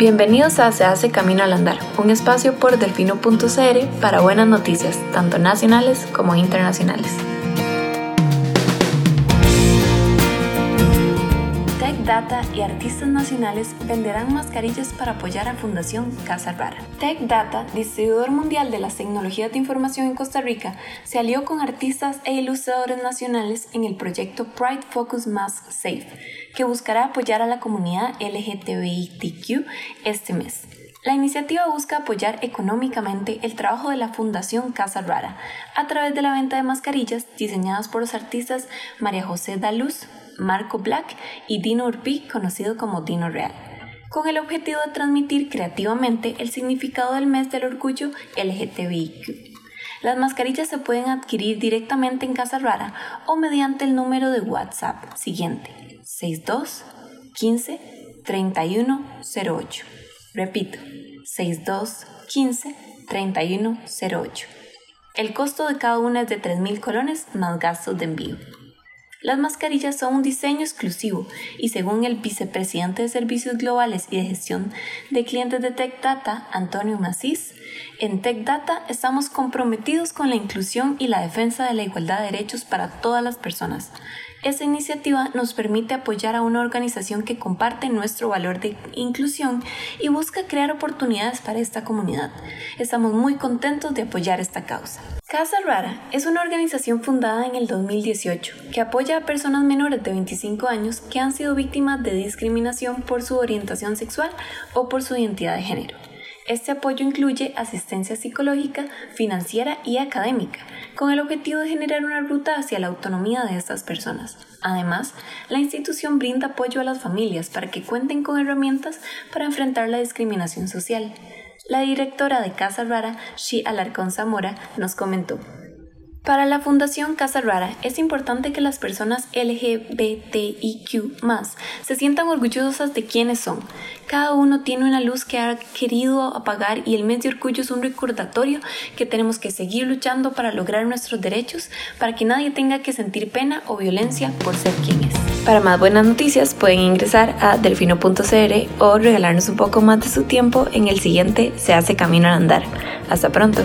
Bienvenidos a Se hace Camino al Andar, un espacio por delfino.cr para buenas noticias, tanto nacionales como internacionales. Data y artistas nacionales venderán mascarillas para apoyar a Fundación Casa Rara. Tech Data, distribuidor mundial de las tecnologías de información en Costa Rica, se alió con artistas e ilustradores nacionales en el proyecto Pride Focus Mask Safe, que buscará apoyar a la comunidad LGTBIQ este mes. La iniciativa busca apoyar económicamente el trabajo de la Fundación Casa Rara a través de la venta de mascarillas diseñadas por los artistas María José Daluz, Marco Black y Dino Urpi, conocido como Dino Real, con el objetivo de transmitir creativamente el significado del mes del orgullo LGTBIQ. Las mascarillas se pueden adquirir directamente en Casa Rara o mediante el número de WhatsApp siguiente 62 15 31 08. Repito, 62 15 31 08. El costo de cada una es de 3.000 colones más gastos de envío. Las mascarillas son un diseño exclusivo y según el vicepresidente de Servicios Globales y de Gestión de Clientes de TechData, Antonio Macís, en TechData estamos comprometidos con la inclusión y la defensa de la igualdad de derechos para todas las personas. Esta iniciativa nos permite apoyar a una organización que comparte nuestro valor de inclusión y busca crear oportunidades para esta comunidad. Estamos muy contentos de apoyar esta causa. Casa Rara es una organización fundada en el 2018 que apoya a personas menores de 25 años que han sido víctimas de discriminación por su orientación sexual o por su identidad de género. Este apoyo incluye asistencia psicológica, financiera y académica, con el objetivo de generar una ruta hacia la autonomía de estas personas. Además, la institución brinda apoyo a las familias para que cuenten con herramientas para enfrentar la discriminación social. La directora de Casa Rara, Shi Alarcón Zamora, nos comentó. Para la Fundación Casa Rara es importante que las personas LGBTIQ se sientan orgullosas de quiénes son. Cada uno tiene una luz que ha querido apagar y el mes de orgullo es un recordatorio que tenemos que seguir luchando para lograr nuestros derechos, para que nadie tenga que sentir pena o violencia por ser quien es. Para más buenas noticias pueden ingresar a delfino.cr o regalarnos un poco más de su tiempo en el siguiente Se hace camino al andar. Hasta pronto.